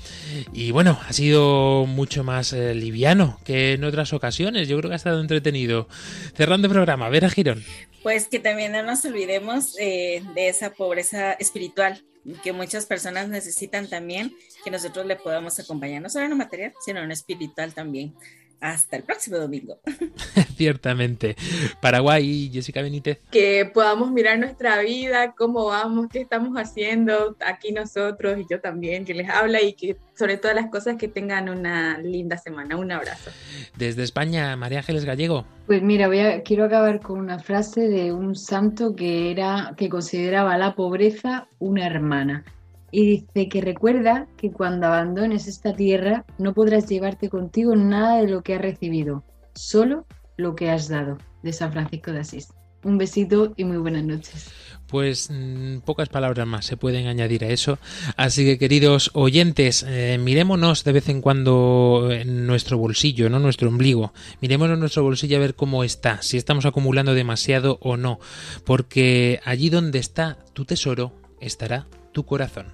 y bueno, ha sido mucho más eh, liviano que en otras ocasiones, yo creo que ha estado entretenido. Cerrando el programa, Vera Girón. Pues que también no nos olvidemos eh, de esa pobreza espiritual que muchas personas necesitan también, que nosotros le podamos acompañar, no solo en lo material, sino en lo espiritual también. Hasta el próximo domingo. Ciertamente. Paraguay, Jessica Benítez. que podamos mirar nuestra vida, cómo vamos, qué estamos haciendo aquí nosotros y yo también, que les habla y que sobre todas las cosas que tengan una linda semana. Un abrazo. Desde España, María Ángeles Gallego. Pues mira, voy a- quiero acabar con una frase de un santo que era que consideraba la pobreza una hermana. Y dice que recuerda que cuando abandones esta tierra no podrás llevarte contigo nada de lo que has recibido, solo lo que has dado. De San Francisco de Asís. Un besito y muy buenas noches. Pues mm, pocas palabras más se pueden añadir a eso. Así que queridos oyentes, eh, mirémonos de vez en cuando en nuestro bolsillo, no nuestro ombligo. Miremos en nuestro bolsillo a ver cómo está, si estamos acumulando demasiado o no. Porque allí donde está tu tesoro, estará tu corazón.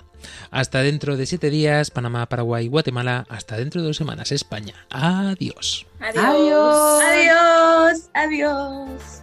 Hasta dentro de siete días, Panamá, Paraguay, Guatemala. Hasta dentro de dos semanas, España. Adiós. Adiós. Adiós. Adiós.